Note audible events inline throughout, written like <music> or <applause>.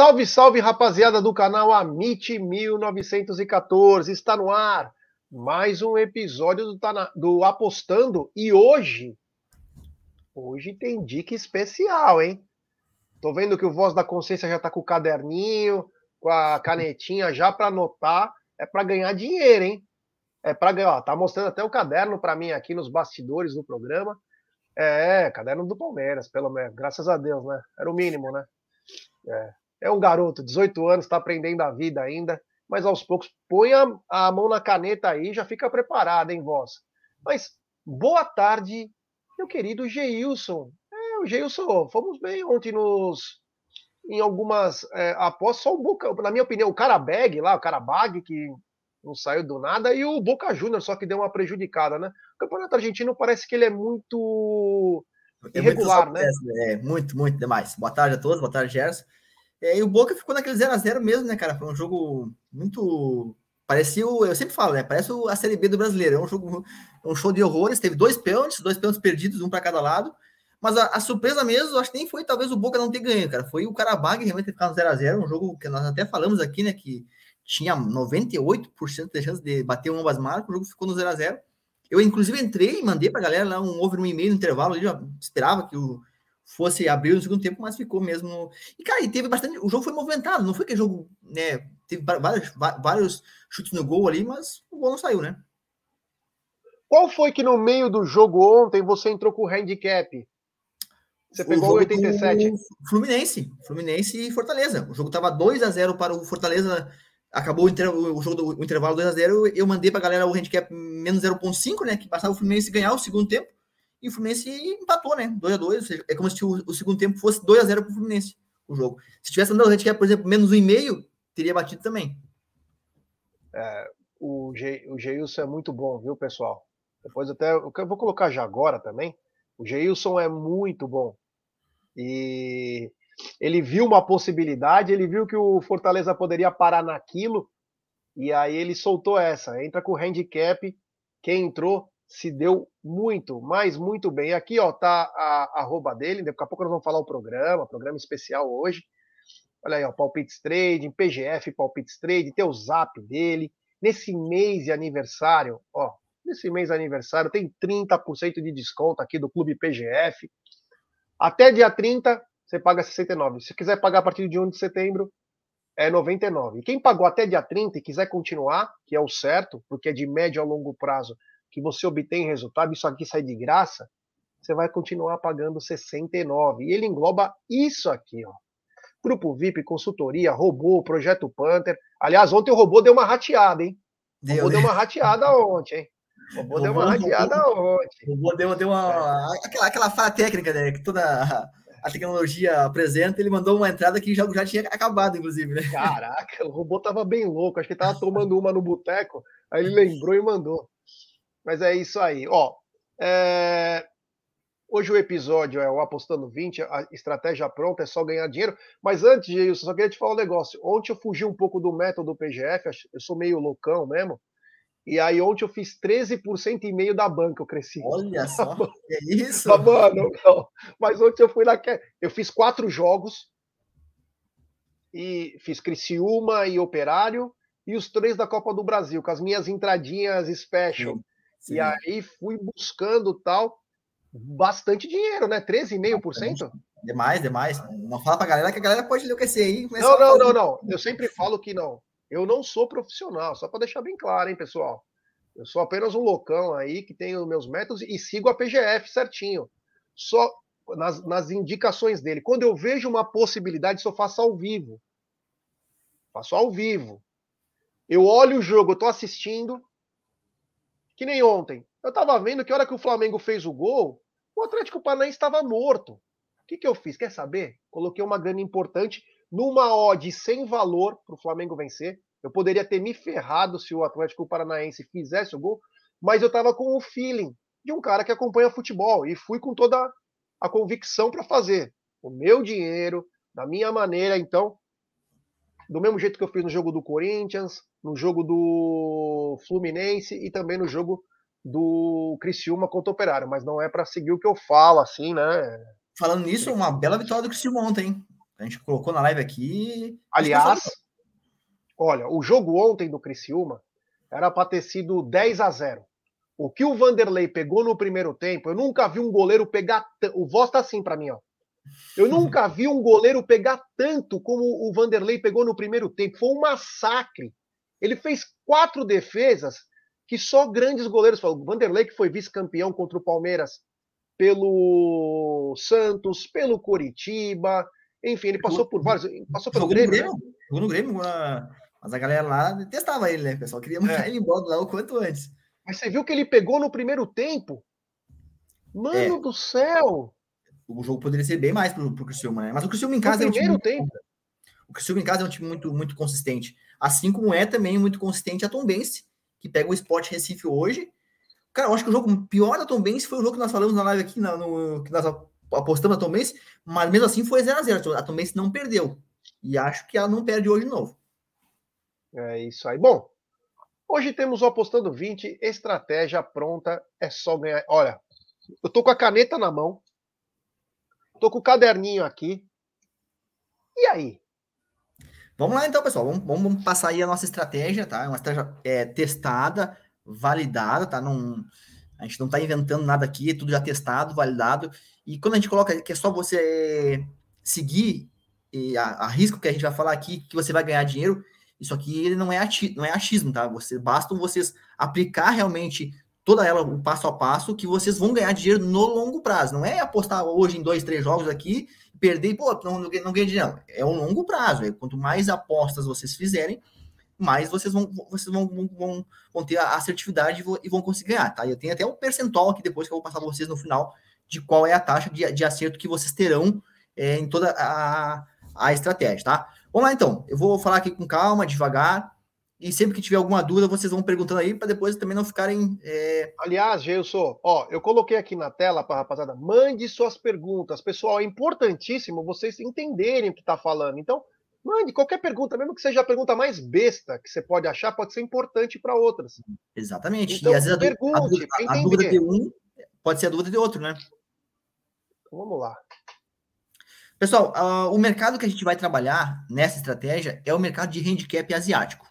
Salve, salve, rapaziada do canal Amit 1914. Está no ar mais um episódio do, do Apostando e hoje, hoje tem dica especial, hein? Tô vendo que o Voz da Consciência já tá com o caderninho, com a canetinha já para anotar. É para ganhar dinheiro, hein? É para ganhar. Tá mostrando até o caderno para mim aqui nos bastidores do programa. É, caderno do Palmeiras, pelo menos. Graças a Deus, né? Era o mínimo, né? É, é um garoto, 18 anos, está aprendendo a vida ainda, mas aos poucos põe a, a mão na caneta aí, já fica preparado, hein, voz? Mas boa tarde, meu querido Geilson. É, o Geilson, fomos bem ontem nos em algumas é, apostas, só o Boca, na minha opinião, o Carabag lá, o Carabag, que não saiu do nada, e o Boca Júnior, só que deu uma prejudicada, né? O campeonato argentino parece que ele é muito é irregular, muito né? É, muito, muito demais. Boa tarde a todos, boa tarde, Gerson. É, e o Boca ficou naquele 0x0 mesmo, né, cara? Foi um jogo muito. Parecia, o, eu sempre falo, né? Parece a Série B do brasileiro. É um jogo, um show de horrores. Teve dois pênaltis, dois pênaltis perdidos, um para cada lado. Mas a, a, surpresa mesmo, acho que nem foi talvez o Boca não ter ganho, cara. Foi o Carabag realmente ter ficado 0x0. Um jogo que nós até falamos aqui, né? Que tinha 98% de chance de bater ambas marcas. O jogo ficou no 0x0. Eu, inclusive, entrei e mandei pra galera lá um over um e-mail no intervalo. Eu já esperava que o fosse abrir no segundo tempo, mas ficou mesmo. E, cara, e teve bastante. O jogo foi movimentado, não foi que jogo, né? Teve vários, vários chutes no gol ali, mas o gol não saiu, né? Qual foi que no meio do jogo ontem você entrou com o handicap? Você pegou o 87? Fluminense, Fluminense e Fortaleza. O jogo tava 2 a 0 para o Fortaleza. Acabou o, inter... o jogo do o intervalo 2 a 0 Eu mandei para a galera o handicap menos 0,5, né? Que passava o Fluminense ganhar o segundo tempo e o Fluminense empatou, né? 2 a 2 ou seja, é como se o, o segundo tempo fosse 2 a 0 para o Fluminense, o jogo. Se tivesse andado o handicap, por exemplo, menos 1,5, teria batido também. É, o, o Geilson é muito bom, viu, pessoal? Depois até, eu vou colocar já agora também. O Geilson é muito bom. E ele viu uma possibilidade, ele viu que o Fortaleza poderia parar naquilo, e aí ele soltou essa. Entra com o handicap, quem entrou se deu muito, mas muito bem. Aqui, ó, tá a arroba dele. Daqui a pouco nós vamos falar o programa, programa especial hoje. Olha aí, ó, Palpites Trading, PGF Palpites Trading, tem o zap dele. Nesse mês de aniversário, ó, nesse mês de aniversário tem 30% de desconto aqui do Clube PGF. Até dia 30, você paga 69. Se quiser pagar a partir de 1 de setembro, é 99. E quem pagou até dia 30 e quiser continuar, que é o certo, porque é de médio a longo prazo, que você obtém resultado, isso aqui sai de graça, você vai continuar pagando 69. E ele engloba isso aqui, ó. Grupo VIP, consultoria, robô, projeto Panther. Aliás, ontem o robô deu uma rateada, hein? O robô deu, deu uma rateada ontem, hein? O robô, robô deu uma rateada robô, ontem. O robô deu, deu uma. Aquela, aquela falha técnica, né? Que toda a tecnologia apresenta, ele mandou uma entrada que já, já tinha acabado, inclusive, né? Caraca, o robô tava bem louco, acho que ele tava tomando uma no boteco, aí ele lembrou e mandou. Mas é isso aí. Ó, é... Hoje o episódio é o Apostando 20, a estratégia pronta, é só ganhar dinheiro. Mas antes, eu só queria te falar um negócio. Ontem eu fugi um pouco do método PGF, eu sou meio loucão mesmo. E aí ontem eu fiz 13% e meio da banca, eu cresci. Olha só, <laughs> é isso? mano, não. Mas ontem eu fui na... Eu fiz quatro jogos, e fiz Criciúma e Operário, e os três da Copa do Brasil, com as minhas entradinhas special. Sim. Sim. E aí fui buscando tal, bastante dinheiro, né? 13,5%? Demais, demais. Não fala pra galera que a galera pode enlouquecer aí. Não, não, não, não. Eu sempre falo que não. Eu não sou profissional, só para deixar bem claro, hein, pessoal. Eu sou apenas um loucão aí que tem os meus métodos e sigo a PGF certinho. Só nas, nas indicações dele. Quando eu vejo uma possibilidade, só faço ao vivo. Faço ao vivo. Eu olho o jogo, eu tô assistindo, que nem ontem. Eu estava vendo que a hora que o Flamengo fez o gol, o Atlético Paranaense estava morto. O que, que eu fiz? Quer saber? Coloquei uma grana importante numa odd sem valor para o Flamengo vencer. Eu poderia ter me ferrado se o Atlético Paranaense fizesse o gol, mas eu estava com o feeling de um cara que acompanha futebol e fui com toda a convicção para fazer o meu dinheiro, da minha maneira. Então, do mesmo jeito que eu fiz no jogo do Corinthians, no jogo do Fluminense e também no jogo do Criciúma contra o Operário, mas não é para seguir o que eu falo, assim, né? Falando nisso, uma bela vitória do Criciúma ontem, hein? A gente colocou na live aqui. Aliás, olha, o jogo ontem do Criciúma era para ter sido 10 a 0. O que o Vanderlei pegou no primeiro tempo, eu nunca vi um goleiro pegar. O voz tá assim para mim, ó. Eu nunca vi um goleiro pegar tanto como o Vanderlei pegou no primeiro tempo. Foi um massacre. Ele fez quatro defesas que só grandes goleiros. O Vanderlei, que foi vice-campeão contra o Palmeiras pelo Santos, pelo Coritiba, enfim, ele passou por vários. Passou pelo Grêmio. Grêmio né? Jogou no Grêmio, mas a galera lá detestava ele, né? Pessoal queria mandar é. ele embora lá o quanto antes. Mas você viu que ele pegou no primeiro tempo? Mano é. do céu! O jogo poderia ser bem mais pro, pro Criciúma, né? Mas o Criciúma em casa no é um time tempo. Muito, o Criciúma em casa é um time muito, muito consistente. Assim como é também muito consistente a Tom Bense, que pega o Sport Recife hoje. Cara, eu acho que o jogo pior da Tom Bense foi o jogo que nós falamos na live aqui, no, no que nós apostamos na Tom Bense, mas mesmo assim foi 0x0. A Tom Bense não perdeu. E acho que ela não perde hoje de novo. É isso aí. Bom, hoje temos o Apostando 20, estratégia pronta, é só ganhar. Olha, eu tô com a caneta na mão, tô com o caderninho aqui. E aí? Vamos lá então, pessoal. Vamos, vamos passar aí a nossa estratégia, tá? É uma estratégia é, testada, validada, tá? Não, a gente não está inventando nada aqui, é tudo já testado, validado. E quando a gente coloca que é só você seguir e a, a risco que a gente vai falar aqui, que você vai ganhar dinheiro, isso aqui não é, ati, não é achismo, tá? Você, bastam vocês aplicar realmente toda ela, o passo a passo, que vocês vão ganhar dinheiro no longo prazo. Não é apostar hoje em dois, três jogos aqui, perder e, pô, não, não, não ganha dinheiro. É um longo prazo. É, quanto mais apostas vocês fizerem, mais vocês vão, vocês vão, vão, vão ter a assertividade e vão conseguir ganhar, tá? Eu tenho até um percentual aqui depois que eu vou passar para vocês no final de qual é a taxa de, de acerto que vocês terão é, em toda a, a estratégia, tá? Vamos lá então, eu vou falar aqui com calma, devagar, e sempre que tiver alguma dúvida, vocês vão perguntando aí para depois também não ficarem. É... Aliás, Gelson, ó, eu coloquei aqui na tela para rapaziada, mande suas perguntas. Pessoal, é importantíssimo vocês entenderem o que está falando. Então, mande qualquer pergunta, mesmo que seja a pergunta mais besta que você pode achar, pode ser importante para outras. Exatamente. Então, e às vezes pergunte, a dúvida, a, a dúvida de um pode ser a dúvida de outro, né? Então, vamos lá. Pessoal, uh, o mercado que a gente vai trabalhar nessa estratégia é o mercado de handicap asiático.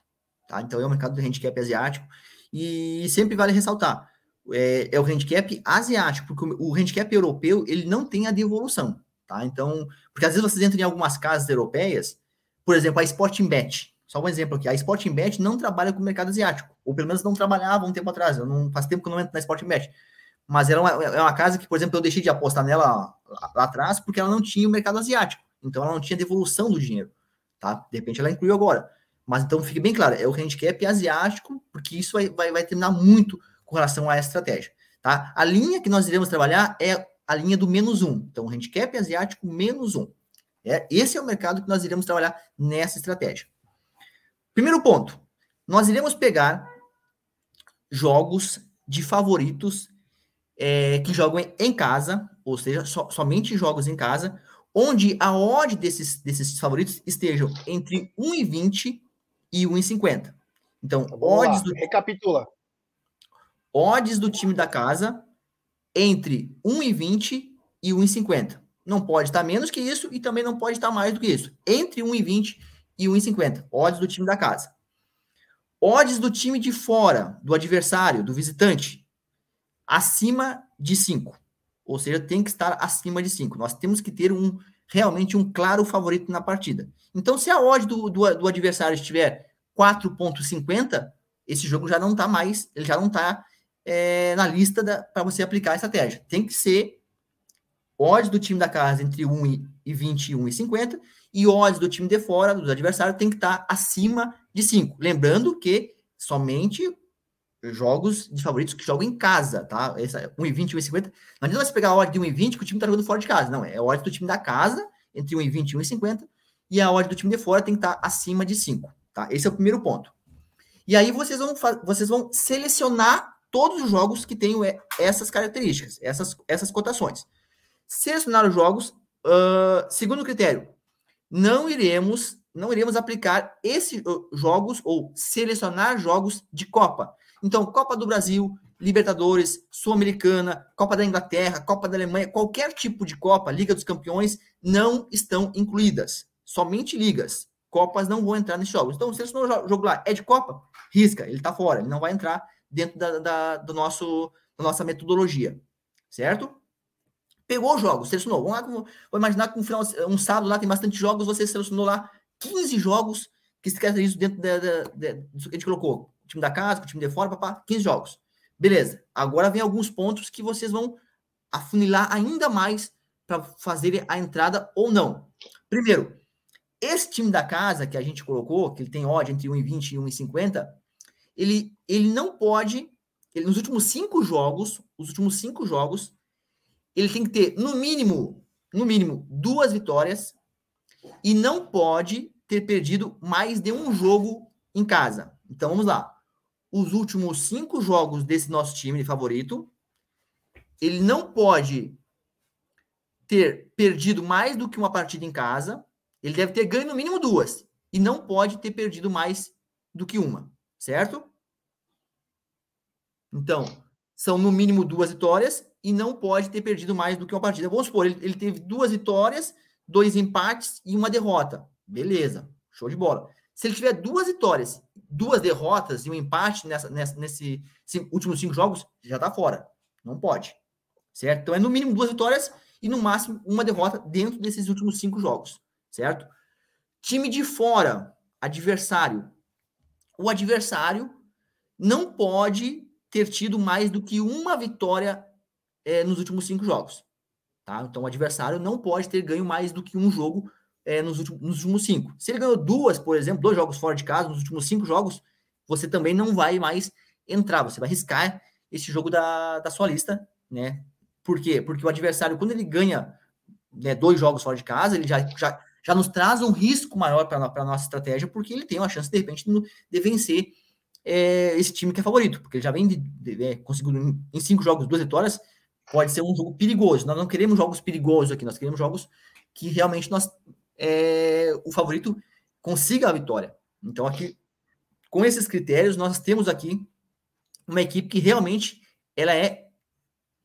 Tá? Então, é o mercado do handicap asiático. E sempre vale ressaltar, é, é o handicap asiático, porque o, o handicap europeu, ele não tem a devolução. Tá? Então, porque às vezes vocês entram em algumas casas europeias, por exemplo, a Sporting Bet. Só um exemplo aqui, a Sporting Bet não trabalha com o mercado asiático, ou pelo menos não trabalhava um tempo atrás. Eu não faz tempo que eu não entro na Sporting Bet. Mas era uma, é uma casa que, por exemplo, eu deixei de apostar nela lá, lá atrás porque ela não tinha o mercado asiático. Então ela não tinha devolução do dinheiro. Tá? De repente ela incluiu agora. Mas então fique bem claro, é o handicap asiático, porque isso vai, vai, vai terminar muito com relação essa estratégia. Tá? A linha que nós iremos trabalhar é a linha do menos um. Então, handicap asiático menos um. É, esse é o mercado que nós iremos trabalhar nessa estratégia. Primeiro ponto, nós iremos pegar jogos de favoritos é, que jogam em casa, ou seja, so, somente jogos em casa, onde a odd desses, desses favoritos estejam entre 1,20 e 1,50. Então, tá odds do recapitula. Odds do time da casa entre 1,20 e 1,50. Não pode estar menos que isso e também não pode estar mais do que isso. Entre 1,20 e 1,50. Odds do time da casa. Odds do time de fora, do adversário, do visitante, acima de 5. Ou seja, tem que estar acima de 5. Nós temos que ter um realmente um claro favorito na partida. Então, se a odd do, do, do adversário estiver 4,50, esse jogo já não está mais, ele já não está é, na lista para você aplicar a estratégia. Tem que ser odds do time da casa entre 1 e 20 e 1 e 50 e odds do time de fora, do adversário, tem que estar tá acima de 5. Lembrando que somente jogos de favoritos que jogam em casa, tá? Essa 1,20 e 1,50. Não adianta você pegar a odd de 1,20 que o time está jogando fora de casa. Não, é a odd do time da casa entre 1,20 e 1,50 e a odd do time de fora tem que estar tá acima de 5, tá? Esse é o primeiro ponto. E aí vocês vão, vocês vão selecionar todos os jogos que tenham essas características, essas, essas cotações. Selecionar os jogos, uh, segundo critério, não iremos não iremos aplicar esses jogos ou selecionar jogos de Copa. Então, Copa do Brasil, Libertadores, Sul-Americana, Copa da Inglaterra, Copa da Alemanha, qualquer tipo de Copa, Liga dos Campeões, não estão incluídas. Somente ligas. Copas não vão entrar nesses jogos. Então, se esse jogo lá é de Copa, risca, ele está fora, ele não vai entrar dentro da, da, do nosso, da nossa metodologia, certo? Pegou os jogos, selecionou. Vamos lá, vou imaginar que um, final, um sábado lá tem bastante jogos, você selecionou lá 15 jogos que se isso dentro da, da, da, do que a gente colocou. Time da casa, o time de fora, papá, 15 jogos. Beleza. Agora vem alguns pontos que vocês vão afunilar ainda mais para fazer a entrada ou não. Primeiro, esse time da casa que a gente colocou, que ele tem odd entre 1,20 e 1,50, ele, ele não pode, ele, nos últimos cinco jogos, os últimos cinco jogos, ele tem que ter, no mínimo, no mínimo, duas vitórias e não pode ter perdido mais de um jogo em casa. Então, vamos lá. Os últimos cinco jogos desse nosso time favorito, ele não pode ter perdido mais do que uma partida em casa, ele deve ter ganho no mínimo duas. E não pode ter perdido mais do que uma. Certo? Então, são no mínimo duas vitórias e não pode ter perdido mais do que uma partida. Vamos supor, ele, ele teve duas vitórias, dois empates e uma derrota. Beleza, show de bola. Se ele tiver duas vitórias, duas derrotas e um empate nessa, nessa, nesse últimos cinco jogos, já está fora. Não pode. Certo? Então é no mínimo duas vitórias e no máximo uma derrota dentro desses últimos cinco jogos certo? Time de fora, adversário. O adversário não pode ter tido mais do que uma vitória é, nos últimos cinco jogos. Tá? Então, o adversário não pode ter ganho mais do que um jogo é, nos, últimos, nos últimos cinco. Se ele ganhou duas, por exemplo, dois jogos fora de casa, nos últimos cinco jogos, você também não vai mais entrar, você vai riscar esse jogo da, da sua lista, né? Por quê? Porque o adversário, quando ele ganha né, dois jogos fora de casa, ele já, já, já nos traz um risco maior para a nossa estratégia, porque ele tem uma chance, de repente, de vencer é, esse time que é favorito, porque ele já vem de, de, é, conseguindo em, cinco jogos duas vitórias, pode ser um jogo perigoso. Nós não queremos jogos perigosos aqui, nós queremos jogos que realmente nós, é, o favorito consiga a vitória. Então, aqui, com esses critérios, nós temos aqui uma equipe que realmente ela é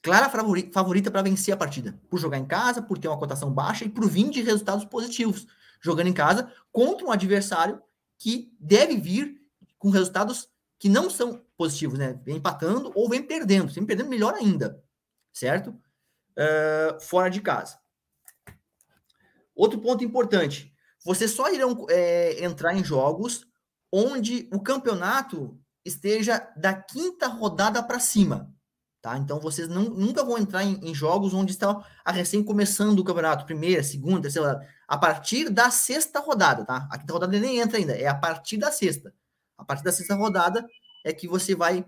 clara favorita para vencer a partida, por jogar em casa, por ter uma cotação baixa e por vir de resultados positivos, jogando em casa contra um adversário que deve vir com resultados que não são positivos, né? Vem empatando ou vem perdendo, vem perdendo melhor ainda, certo? Uh, fora de casa. Outro ponto importante: vocês só irão é, entrar em jogos onde o campeonato esteja da quinta rodada para cima. Tá? Então vocês não, nunca vão entrar em, em, jogos onde está a recém começando o campeonato, primeira, segunda, terceira rodada. A partir da sexta rodada, tá? A quinta rodada nem entra ainda, é a partir da sexta. A partir da sexta rodada é que você vai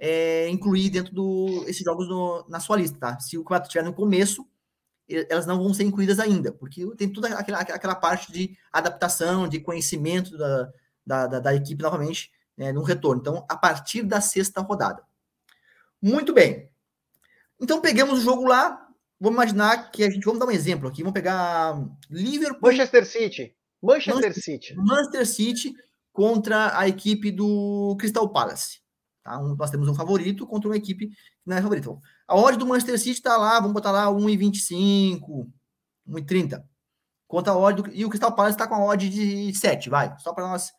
é, incluir dentro do esses jogos no, na sua lista, tá? Se o campeonato estiver no começo, elas não vão ser incluídas ainda, porque tem toda aquela, aquela parte de adaptação, de conhecimento da, da, da, da equipe novamente né, no retorno. Então, a partir da sexta rodada. Muito bem. Então pegamos o jogo lá. Vamos imaginar que a gente. Vamos dar um exemplo aqui. Vamos pegar Liverpool. Manchester City. Manchester, Manchester City. Manchester City contra a equipe do Crystal Palace. Tá? Um, nós temos um favorito contra uma equipe que não é favorita. A odd do Manchester City está lá, vamos botar lá 1,25, 1,30. Contra a odd do, e o Crystal Palace está com a odd de 7, vai. Só para nós.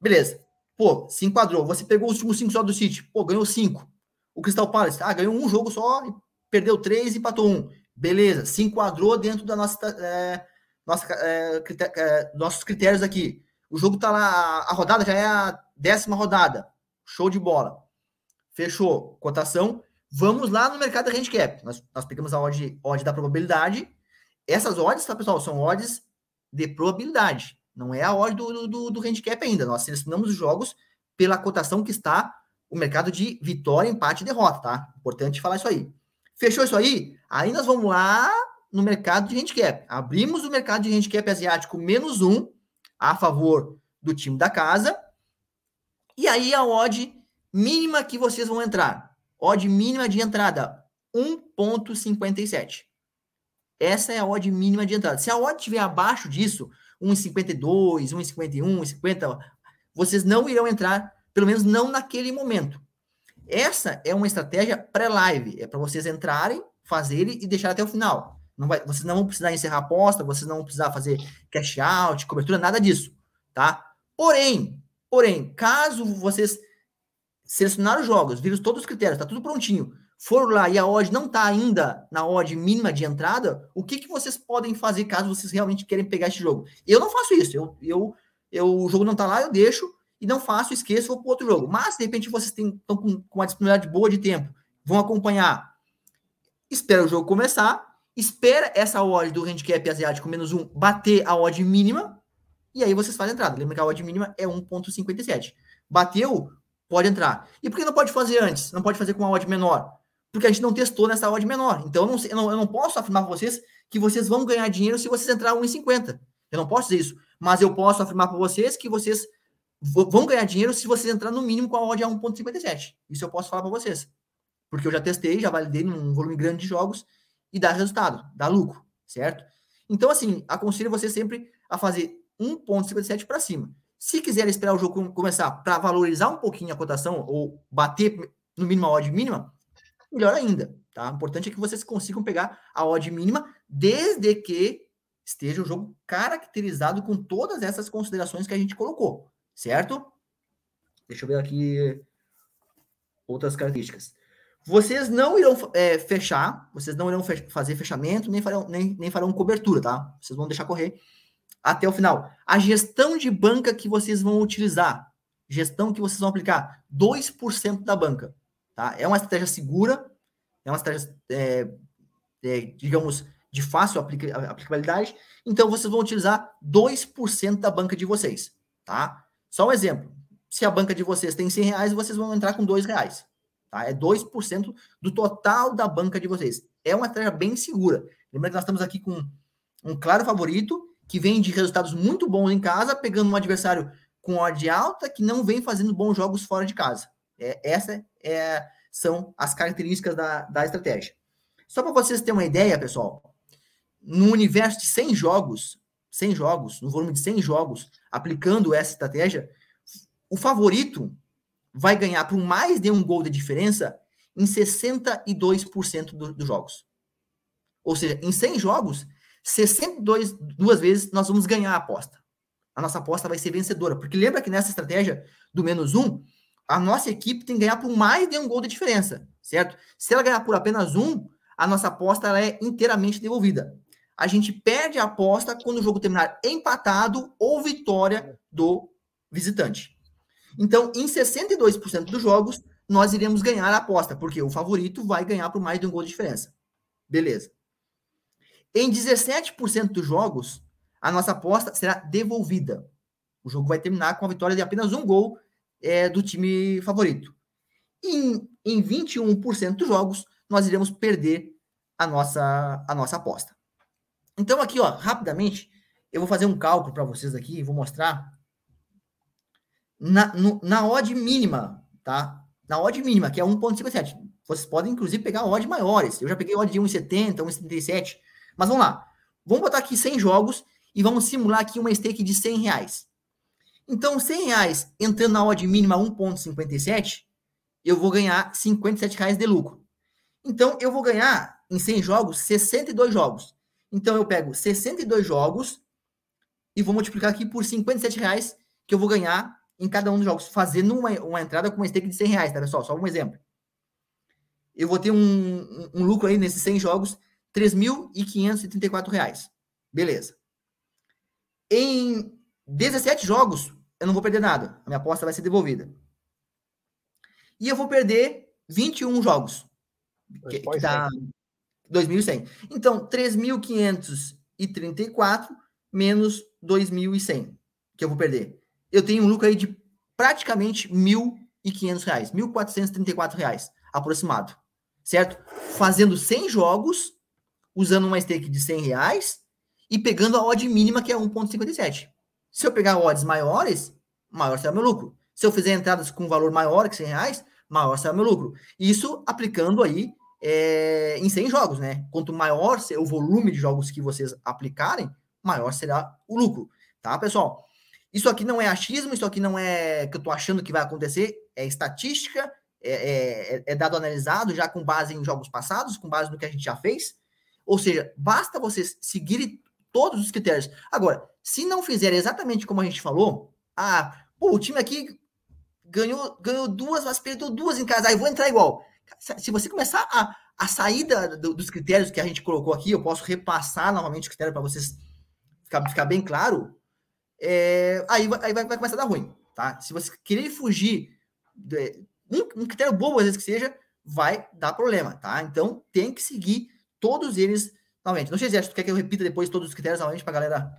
Beleza. Pô, se enquadrou. Você pegou os últimos 5 só do City. Pô, ganhou 5. O Crystal Palace, ah, ganhou um jogo só, perdeu três e empatou um. Beleza, se enquadrou dentro da nossa, é, nossa é, é, nossos critérios aqui. O jogo tá lá, a rodada já é a décima rodada. Show de bola. Fechou. Cotação. Vamos lá no mercado da handicap. Nós, nós pegamos a odd, odd da probabilidade. Essas odds, tá, pessoal, são odds de probabilidade. Não é a odd do, do, do handicap ainda. Nós selecionamos os jogos pela cotação que está o mercado de vitória, empate e derrota, tá? Importante falar isso aí. Fechou isso aí? Aí nós vamos lá no mercado de handicap. Abrimos o mercado de handicap asiático menos um a favor do time da casa. E aí a odd mínima que vocês vão entrar. Odd mínima de entrada, 1.57. Essa é a odd mínima de entrada. Se a odd estiver abaixo disso, 1,52, 1,51, 1,50, vocês não irão entrar pelo menos não naquele momento. Essa é uma estratégia pré-live, é para vocês entrarem, fazerem e deixar até o final. Não vai, vocês não vão precisar encerrar a aposta, vocês não vão precisar fazer cash out, cobertura, nada disso, tá? Porém, porém, caso vocês selecionaram os jogos, viram todos os critérios, tá tudo prontinho, for lá e a odd não tá ainda na odd mínima de entrada, o que, que vocês podem fazer caso vocês realmente querem pegar esse jogo? Eu não faço isso, eu, eu, eu o jogo não tá lá, eu deixo e não faço, esqueço, vou para outro jogo. Mas, de repente, vocês estão com, com uma disponibilidade boa de tempo, vão acompanhar, espera o jogo começar, espera essa odd do handicap asiático menos um bater a odd mínima, e aí vocês fazem a entrada. Lembra que a odd mínima é 1,57. Bateu, pode entrar. E por que não pode fazer antes? Não pode fazer com uma odd menor? Porque a gente não testou nessa odd menor. Então, eu não, eu não, eu não posso afirmar para vocês que vocês vão ganhar dinheiro se vocês entrar 1,50. Eu não posso dizer isso. Mas eu posso afirmar para vocês que vocês vão ganhar dinheiro se vocês entrar no mínimo com a odd a 1,57. Isso eu posso falar para vocês. Porque eu já testei, já validei num volume grande de jogos e dá resultado, dá lucro, certo? Então, assim, aconselho você sempre a fazer 1,57 para cima. Se quiser esperar o jogo começar para valorizar um pouquinho a cotação ou bater no mínimo a odd mínima, melhor ainda, tá? O importante é que vocês consigam pegar a odd mínima desde que esteja o jogo caracterizado com todas essas considerações que a gente colocou, certo? Deixa eu ver aqui outras características. Vocês não irão é, fechar, vocês não irão fazer fechamento, nem farão, nem, nem farão cobertura, tá? Vocês vão deixar correr até o final. A gestão de banca que vocês vão utilizar, gestão que vocês vão aplicar, 2% da banca, tá? É uma estratégia segura, é uma estratégia, é, é, digamos, de fácil aplica aplicabilidade, então vocês vão utilizar 2% da banca de vocês, tá? Só um exemplo, se a banca de vocês tem 100 reais, vocês vão entrar com 2 reais. Tá? É 2% do total da banca de vocês. É uma estratégia bem segura. Lembra que nós estamos aqui com um claro favorito que vem de resultados muito bons em casa, pegando um adversário com odd alta que não vem fazendo bons jogos fora de casa. É, essa é, são as características da, da estratégia. Só para vocês terem uma ideia, pessoal, no universo de 100 jogos, 100 jogos, no volume de 100 jogos, aplicando essa estratégia, o favorito vai ganhar por mais de um gol de diferença em 62% do, dos jogos. Ou seja, em 100 jogos, 62 duas vezes nós vamos ganhar a aposta. A nossa aposta vai ser vencedora. Porque lembra que nessa estratégia do menos um, a nossa equipe tem que ganhar por mais de um gol de diferença, certo? Se ela ganhar por apenas um, a nossa aposta ela é inteiramente devolvida. A gente perde a aposta quando o jogo terminar empatado ou vitória do visitante. Então, em 62% dos jogos, nós iremos ganhar a aposta, porque o favorito vai ganhar por mais de um gol de diferença. Beleza. Em 17% dos jogos, a nossa aposta será devolvida. O jogo vai terminar com a vitória de apenas um gol é, do time favorito. Em, em 21% dos jogos, nós iremos perder a nossa, a nossa aposta. Então, aqui, ó, rapidamente, eu vou fazer um cálculo para vocês aqui, vou mostrar na, no, na odd mínima, tá? Na odd mínima, que é 1,57. Vocês podem, inclusive, pegar odd maiores. Eu já peguei odd de 1,70, 1,77. Mas vamos lá. Vamos botar aqui 100 jogos e vamos simular aqui uma stake de 100 reais. Então, 100 reais entrando na odd mínima 1,57, eu vou ganhar 57 reais de lucro. Então, eu vou ganhar em 100 jogos 62 jogos. Então, eu pego 62 jogos e vou multiplicar aqui por 57 reais que eu vou ganhar em cada um dos jogos, fazendo uma, uma entrada com uma stake de 100 reais, tá, pessoal? Só um exemplo. Eu vou ter um, um, um lucro aí nesses 100 jogos, 3.534 reais. Beleza. Em 17 jogos, eu não vou perder nada. A minha aposta vai ser devolvida. E eu vou perder 21 jogos. Que, que dá 2.100. Então, 3.534 menos 2.100 que eu vou perder eu tenho um lucro aí de praticamente R$ 1.500, R$ 1.434 aproximado, certo? Fazendo 100 jogos, usando uma stake de 100 reais e pegando a odd mínima que é 1.57. Se eu pegar odds maiores, maior será meu lucro. Se eu fizer entradas com valor maior que 100 reais, maior será meu lucro. Isso aplicando aí é, em 100 jogos, né? Quanto maior o volume de jogos que vocês aplicarem, maior será o lucro, tá, pessoal? Isso aqui não é achismo, isso aqui não é que eu estou achando que vai acontecer, é estatística, é, é, é, dado analisado já com base em jogos passados, com base no que a gente já fez. Ou seja, basta vocês seguirem todos os critérios. Agora, se não fizerem exatamente como a gente falou, ah, pô, o time aqui ganhou, ganhou duas, mas perdeu duas em casa, aí vou entrar igual. Se você começar a, a sair da, do, dos critérios que a gente colocou aqui, eu posso repassar novamente os critérios para vocês ficar, ficar bem claro, é, aí, aí vai, vai, começar a dar ruim, tá? Se você querer fugir de, um, um critério bom, às vezes que seja, vai dar problema, tá? Então tem que seguir todos eles novamente. Não sei se tu quer que eu repita depois todos os critérios novamente para galera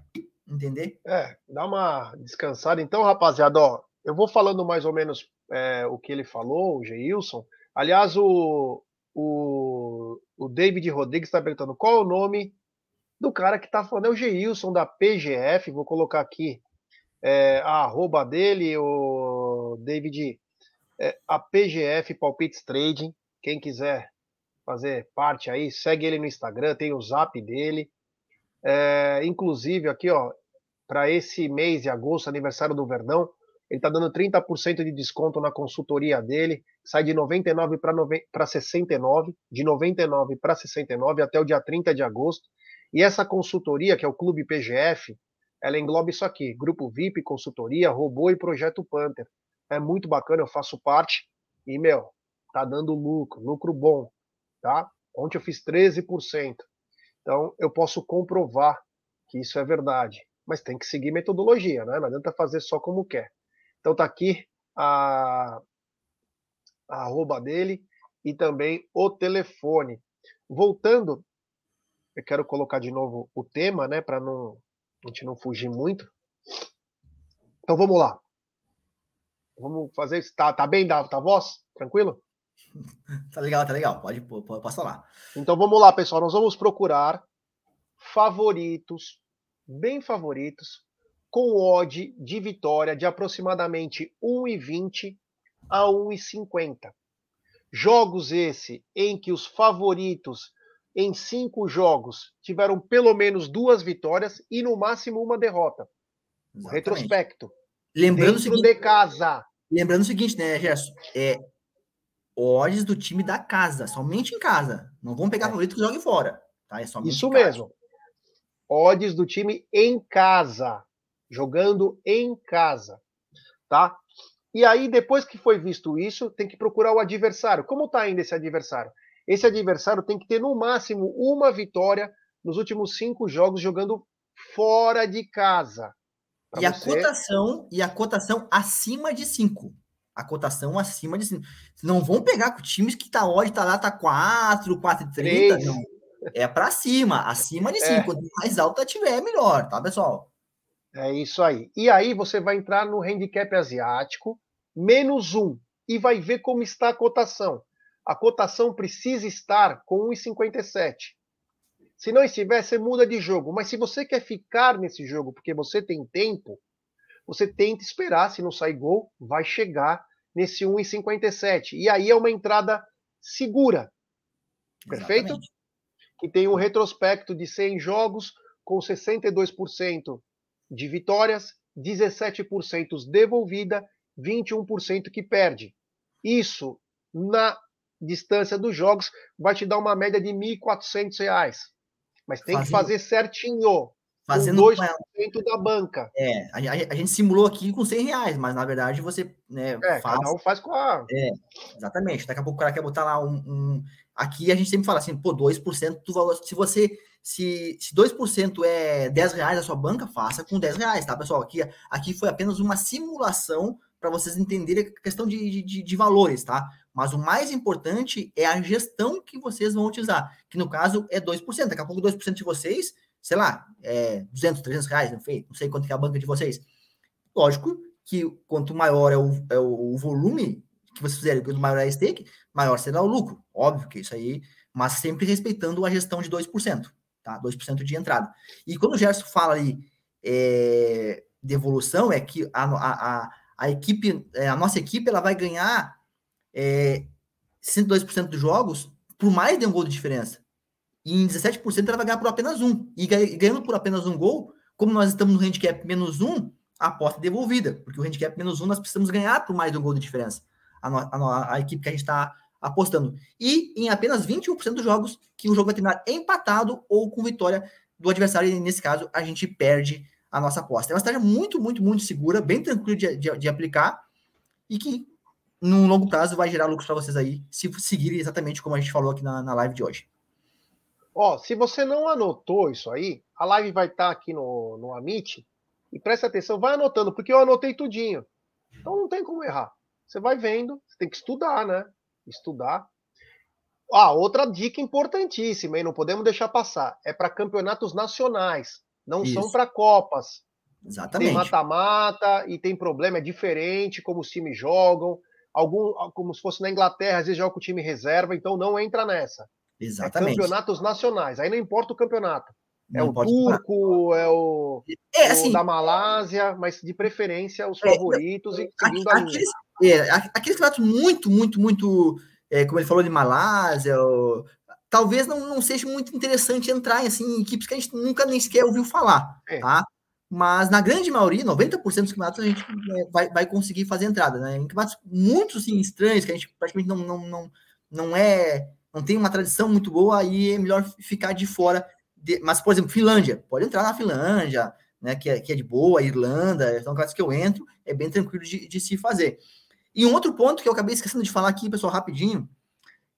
entender? É, dá uma descansada. Então, rapaziada, ó, eu vou falando mais ou menos é, o que ele falou, o Geilson. Aliás, o, o, o David Rodrigues está perguntando qual é o nome do cara que está falando. É o Geilson da PGF. Vou colocar aqui é, a arroba dele, o David é, a PGF Palpites Trading. Quem quiser fazer parte aí, segue ele no Instagram, tem o zap dele. É, inclusive, aqui, ó, para esse mês de agosto, aniversário do Verdão, ele está dando 30% de desconto na consultoria dele. Sai de 99 para 69, de 99 para 69 até o dia 30 de agosto. E essa consultoria, que é o Clube PGF, ela engloba isso aqui: Grupo VIP, consultoria, robô e projeto Panther é muito bacana, eu faço parte e, meu, tá dando lucro, lucro bom, tá? Ontem eu fiz 13%. Então, eu posso comprovar que isso é verdade. Mas tem que seguir metodologia, né? Não adianta fazer só como quer. Então, tá aqui a, a arroba dele e também o telefone. Voltando, eu quero colocar de novo o tema, né? Para não, a gente não fugir muito. Então, vamos lá. Vamos fazer isso. Tá, tá bem da, da voz? Tranquilo? <laughs> Tá legal, tá legal. Pode, pode passar lá. Então vamos lá, pessoal. Nós vamos procurar favoritos, bem favoritos, com odd de vitória de aproximadamente 1,20 a 1,50. Jogos esse em que os favoritos em cinco jogos tiveram pelo menos duas vitórias e no máximo uma derrota. Retrospecto. Lembrando Dentro o seguinte, de casa. Lembrando o seguinte, né, Gerson? É odds do time da casa, somente em casa. Não vamos pegar é. favorito que jogue fora. Tá? É somente Isso mesmo. Odds do time em casa. Jogando em casa. Tá? E aí, depois que foi visto isso, tem que procurar o adversário. Como está ainda esse adversário? Esse adversário tem que ter no máximo uma vitória nos últimos cinco jogos jogando fora de casa. E a cotação e a cotação acima de 5. A cotação acima de 5. Não vão pegar com times que tá hoje, tá lá, tá 4, 4,30. Não. É para cima, acima de 5. É. Quanto mais alta tiver, melhor, tá, pessoal? É isso aí. E aí você vai entrar no handicap asiático, menos 1, e vai ver como está a cotação. A cotação precisa estar com 1,57. Se não estiver, você muda de jogo. Mas se você quer ficar nesse jogo porque você tem tempo, você tenta esperar. Se não sair gol, vai chegar nesse 1,57. E aí é uma entrada segura. Perfeito? Exatamente. Que tem um retrospecto de 100 jogos com 62% de vitórias, 17% devolvida, 21% que perde. Isso, na distância dos jogos, vai te dar uma média de R$ 1.400. Mas tem que fazer certinho. Fazendo com 2% da banca. É, a, a, a, gente simulou aqui com 100 reais, mas na verdade você né, é, faz. Cada um faz com a. É, exatamente. Daqui a pouco o cara quer botar lá um. um... Aqui a gente sempre fala assim, pô, 2% do valor. Se você. Se, se 2% é 10 reais a sua banca, faça com 10 reais, tá, pessoal? Aqui, aqui foi apenas uma simulação para vocês entenderem a questão de, de, de, valores, tá? Mas o mais importante é a gestão que vocês vão utilizar, que no caso é 2%. Daqui a pouco 2% de vocês, sei lá, é 200, 300 reais, não sei, não sei quanto é a banca de vocês. Lógico que quanto maior é o, é o volume que vocês fizerem, quanto maior é a stake, maior será o lucro. Óbvio que isso aí, mas sempre respeitando a gestão de 2%, tá? 2% de entrada. E quando o Gerson fala ali é, de evolução, é que a, a, a a equipe, é, a nossa equipe, ela vai ganhar é, 102% dos jogos por mais de um gol de diferença. E em 17% ela vai ganhar por apenas um. E ganhando por apenas um gol, como nós estamos no handicap menos um, a aposta é devolvida. Porque o handicap menos um nós precisamos ganhar por mais um gol de diferença. a, a, a equipe que a gente está apostando. E em apenas 21% dos jogos que o jogo vai terminar empatado ou com vitória do adversário, e nesse caso a gente perde a nossa aposta. É uma estratégia muito, muito, muito segura, bem tranquila de, de, de aplicar e que no longo prazo vai gerar lucros para vocês aí, se seguirem exatamente como a gente falou aqui na, na live de hoje. Ó, se você não anotou isso aí, a live vai estar tá aqui no, no Amit, e presta atenção, vai anotando, porque eu anotei tudinho. Então não tem como errar. Você vai vendo, você tem que estudar, né? Estudar. Ah, outra dica importantíssima, hein? Não podemos deixar passar. É para campeonatos nacionais, não isso. são para Copas. Exatamente. Tem mata-mata e tem problema, é diferente como os times jogam. Algum, como se fosse na Inglaterra, às vezes joga com o time reserva, então não entra nessa. É Exatamente. É campeonatos nacionais, aí não importa o campeonato. É não o turco, é o, é, assim, o, da Malásia, mas de preferência os é, favoritos é, e seguindo a linha. É, aqueles campeonatos muito, muito, muito, é, como ele falou de Malásia, ou, talvez não, não seja muito interessante entrar assim, em equipes que a gente nunca nem sequer ouviu falar, é. tá? Mas na grande maioria, 90% dos campeonatos, a gente é, vai, vai conseguir fazer entrada, né? Em campeonatos muito assim, estranhos, que a gente praticamente não, não, não, não é não tem uma tradição muito boa, aí é melhor ficar de fora. De, mas, por exemplo, Finlândia, pode entrar na Finlândia, né, que, é, que é de boa, Irlanda, são casos que eu entro, é bem tranquilo de, de, se fazer. E um outro ponto que eu acabei esquecendo de falar aqui, pessoal, rapidinho,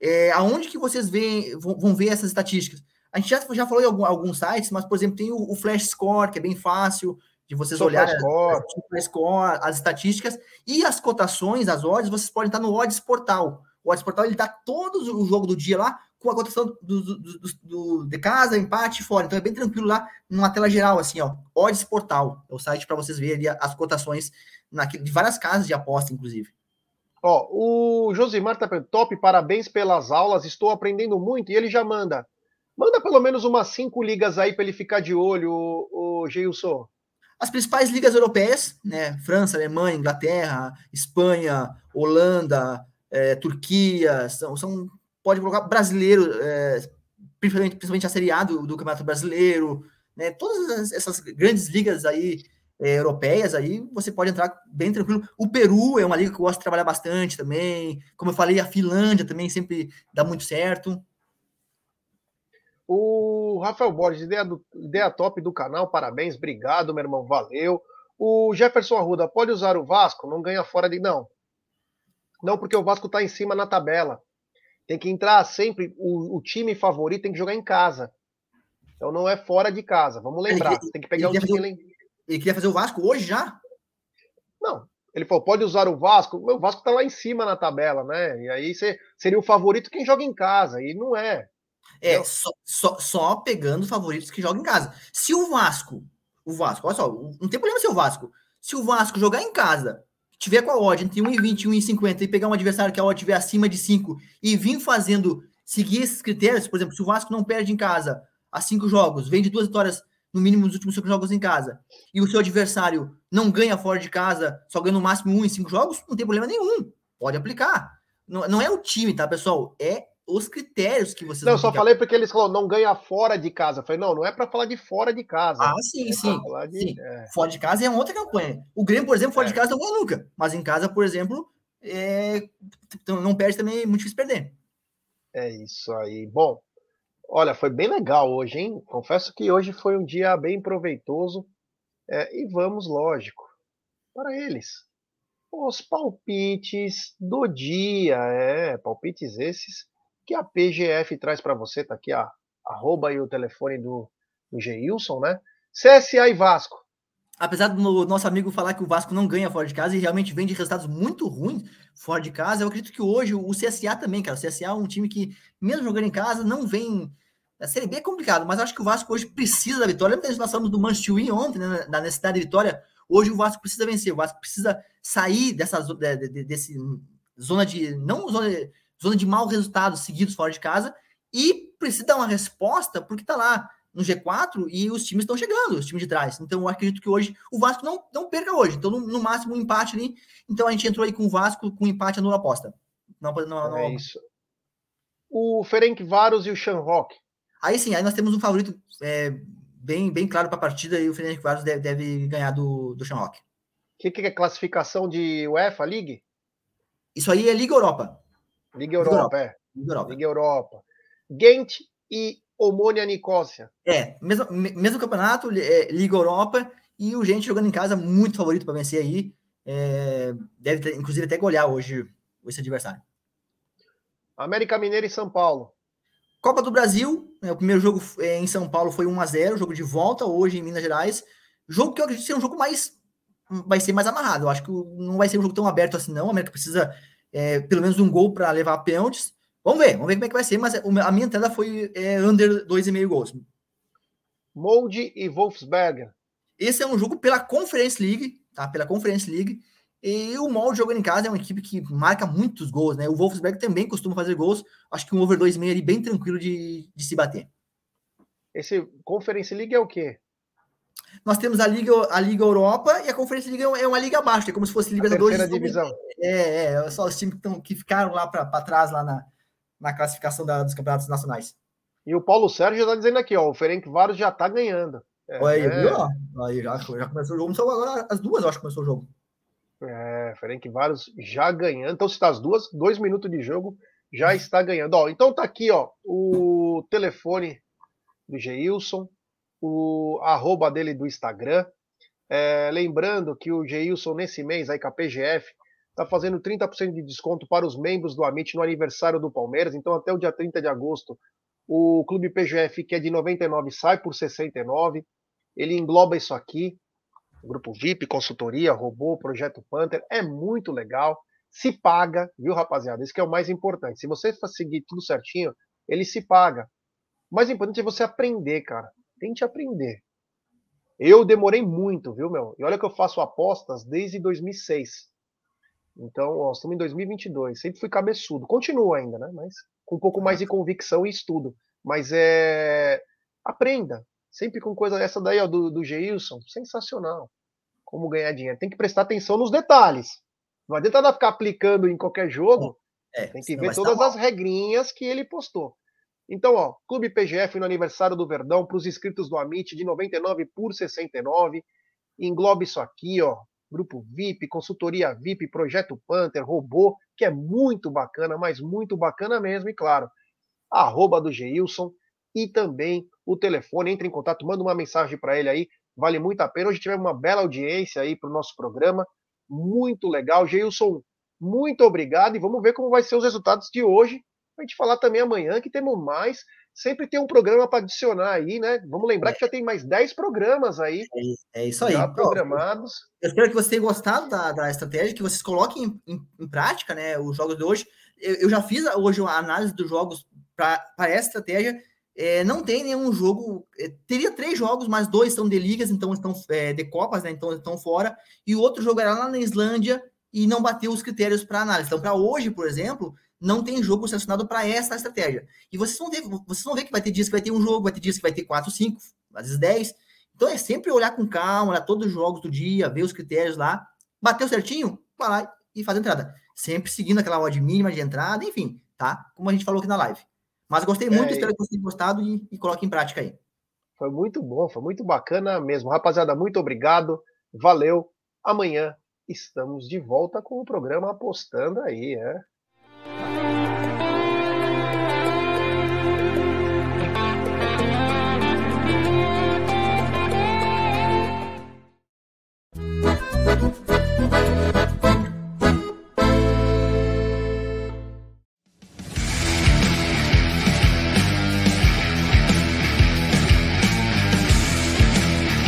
é aonde que vocês veem, vão, vão ver essas estatísticas? A gente já, já falou em algum, alguns sites, mas, por exemplo, tem o, o Flash Score, que é bem fácil de vocês olharem. As, score, as estatísticas e as cotações, as odds, vocês podem estar no Odds Portal. O Odds Portal ele dá todo o jogo do dia lá com a cotação do, do, do, do, de casa, empate fora. Então é bem tranquilo lá numa tela geral, assim, ó. Odds Portal é o site para vocês verem as cotações naquele, de várias casas de aposta, inclusive. Ó, o Josimar tá top, parabéns pelas aulas, estou aprendendo muito. E ele já manda. Manda pelo menos umas cinco ligas aí para ele ficar de olho, o, o Gilson. As principais ligas europeias, né? França, Alemanha, Inglaterra, Espanha, Holanda, é, Turquia, são, são, pode colocar brasileiro, é, principalmente, principalmente a Série A do, do Campeonato Brasileiro, né? Todas essas grandes ligas aí é, europeias aí, você pode entrar bem tranquilo. O Peru é uma liga que eu gosto de trabalhar bastante também. Como eu falei, a Finlândia também sempre dá muito certo. O Rafael Borges, ideia, do, ideia top do canal, parabéns, obrigado, meu irmão, valeu. O Jefferson Arruda, pode usar o Vasco? Não ganha fora de. Não, não, porque o Vasco está em cima na tabela. Tem que entrar sempre. O, o, time favorito tem que jogar em casa. Então não é fora de casa. Vamos lembrar. Ele, tem que pegar o time. Fazer, ele queria fazer o Vasco hoje já? Não. Ele falou: pode usar o Vasco. O Vasco está lá em cima na tabela, né? E aí você, seria o favorito quem joga em casa. E não é. É, só, só, só, pegando favoritos que jogam em casa. Se o Vasco, o Vasco, olha só, não tem problema ser o Vasco. Se o Vasco jogar em casa tiver com a odd entre 1,20 e 1,50 e pegar um adversário que a odd tiver acima de 5 e vir fazendo, seguir esses critérios, por exemplo, se o Vasco não perde em casa a cinco jogos, vem de duas vitórias no mínimo nos últimos cinco jogos em casa, e o seu adversário não ganha fora de casa, só ganha no máximo um em cinco jogos, não tem problema nenhum. Pode aplicar. Não, não é o time, tá, pessoal? É os critérios que vocês. Não, eu só falei porque eles falaram não ganha fora de casa. Eu falei, não, não é para falar de fora de casa. Ah, sim, é sim. De, sim. É. Fora de casa é uma outra campanha. O Grêmio, por exemplo, fora é. de casa não ganha nunca. Mas em casa, por exemplo, é... não perde também, é muito difícil perder. É isso aí. Bom, olha, foi bem legal hoje, hein? Confesso que hoje foi um dia bem proveitoso. É, e vamos, lógico, para eles. Os palpites do dia, é, palpites esses que a PGF traz para você, tá aqui a arroba e o telefone do, do Geilson, né? CSA e Vasco. Apesar do nosso amigo falar que o Vasco não ganha fora de casa e realmente vem de resultados muito ruins fora de casa, eu acredito que hoje o CSA também, cara. O CSA é um time que, mesmo jogando em casa, não vem. A Série B é complicado, mas acho que o Vasco hoje precisa da vitória. Lembra que nós falamos do Manchester ontem, né, da necessidade de vitória? Hoje o Vasco precisa vencer, o Vasco precisa sair dessa de, de, desse zona de. Não zona de, zona de maus resultados seguidos fora de casa e precisa dar uma resposta porque está lá no G4 e os times estão chegando, os times de trás. Então eu acredito que hoje o Vasco não, não perca hoje. Então, no, no máximo, um empate ali. Então a gente entrou aí com o Vasco com empate anula aposta. Não, não, não, é isso. O Ferenc Varos e o Shanrock. Aí sim, aí nós temos um favorito é, bem, bem claro para a partida e o Ferenc Varos deve, deve ganhar do, do Shanrock. O que, que é classificação de UEFA League? Isso aí é Liga Europa. Liga Europa, Europa. é. Liga Europa. Liga Europa. Ghent e Omônia Nicócia. É, mesmo, mesmo campeonato, é, Liga Europa e o gente jogando em casa, muito favorito para vencer aí. É, deve ter, inclusive até golear hoje esse adversário. América Mineira e São Paulo. Copa do Brasil, né, o primeiro jogo é, em São Paulo foi 1 a 0 jogo de volta hoje em Minas Gerais. Jogo que eu acredito ser um jogo mais. Vai ser mais amarrado. Eu acho que não vai ser um jogo tão aberto assim, não. A América precisa é, pelo menos um gol para levar pênaltis. Vamos ver, vamos ver como é que vai ser, mas a minha entrada foi é, under 2,5 gols. Molde e Wolfsberger. Esse é um jogo pela Conference League, tá? Pela Conference League. E o Molde jogando em casa é uma equipe que marca muitos gols, né? O Wolfsberg também costuma fazer gols. Acho que um over 2,5 ali bem tranquilo de, de se bater. Esse Conference League é o quê? Nós temos a Liga, a Liga Europa e a Conferência Liga é uma liga abaixo, é como se fosse Libertadores. Divisão. É, é, só os times que, tão, que ficaram lá para trás lá na, na classificação da, dos campeonatos nacionais. E o Paulo Sérgio já está dizendo aqui, ó, o Ferenc Varos já está ganhando. É, Olha aí, é... viu? Aí já, já começou o jogo, só agora as duas, eu acho que começou o jogo. É, Ferenc Varos já ganhando. Então, se está as duas, dois minutos de jogo, já está ganhando. Ó, então tá aqui, ó, o telefone do Geilson, o arroba dele do Instagram. É, lembrando que o Geilson, nesse mês, aí com a PGF, está fazendo 30% de desconto para os membros do Amit no aniversário do Palmeiras. Então, até o dia 30 de agosto, o Clube PGF, que é de 99, sai por 69. Ele engloba isso aqui: grupo VIP, consultoria, robô, projeto Panther. É muito legal. Se paga, viu, rapaziada? Isso que é o mais importante. Se você seguir tudo certinho, ele se paga. O mais importante é você aprender, cara. Tente aprender. Eu demorei muito, viu, meu? E olha que eu faço apostas desde 2006. Então, ó, estamos em 2022. Sempre fui cabeçudo. Continuo ainda, né? Mas com um pouco mais de convicção e estudo. Mas é. Aprenda. Sempre com coisa essa daí, ó, do, do Geilson. Sensacional. Como ganhar dinheiro. Tem que prestar atenção nos detalhes. Não adianta ficar aplicando em qualquer jogo. É, tem que ver todas as regrinhas que ele postou. Então, ó, Clube PGF no aniversário do Verdão, para os inscritos do Amit, de 99 por 69. Englobe isso aqui, ó. Grupo VIP, consultoria VIP, projeto Panther, robô, que é muito bacana, mas muito bacana mesmo, e claro, arroba do Geilson e também o telefone. Entre em contato, manda uma mensagem para ele aí, vale muito a pena. Hoje tivemos uma bela audiência aí para o nosso programa, muito legal. Geilson, muito obrigado e vamos ver como vai ser os resultados de hoje a gente falar também amanhã que temos mais. Sempre tem um programa para adicionar aí, né? Vamos lembrar é. que já tem mais 10 programas aí. É, é isso aí. Já programados. Eu espero que vocês tenham gostado da, da estratégia, que vocês coloquem em, em, em prática, né? Os jogos de hoje. Eu, eu já fiz hoje a análise dos jogos para essa estratégia. É, não tem nenhum jogo. É, teria três jogos, mas dois são de ligas, então estão é, de Copas, né? Então estão fora. E o outro jogo era lá na Islândia e não bateu os critérios para análise. Então, para hoje, por exemplo, não tem jogo selecionado para essa estratégia. E vocês vão ver, vocês vão ver que vai ter dias que vai ter um jogo, vai ter dias que vai ter quatro, cinco, às vezes dez. Então é sempre olhar com calma, olhar todos os jogos do dia, ver os critérios lá, bateu certinho, vai lá e faz a entrada. Sempre seguindo aquela odd mínima de entrada, enfim, tá? Como a gente falou aqui na live. Mas gostei muito, é, espero que vocês tenham gostado e, e coloquem em prática aí. Foi muito bom, foi muito bacana mesmo. Rapaziada, muito obrigado. Valeu. Amanhã estamos de volta com o programa Apostando aí, é.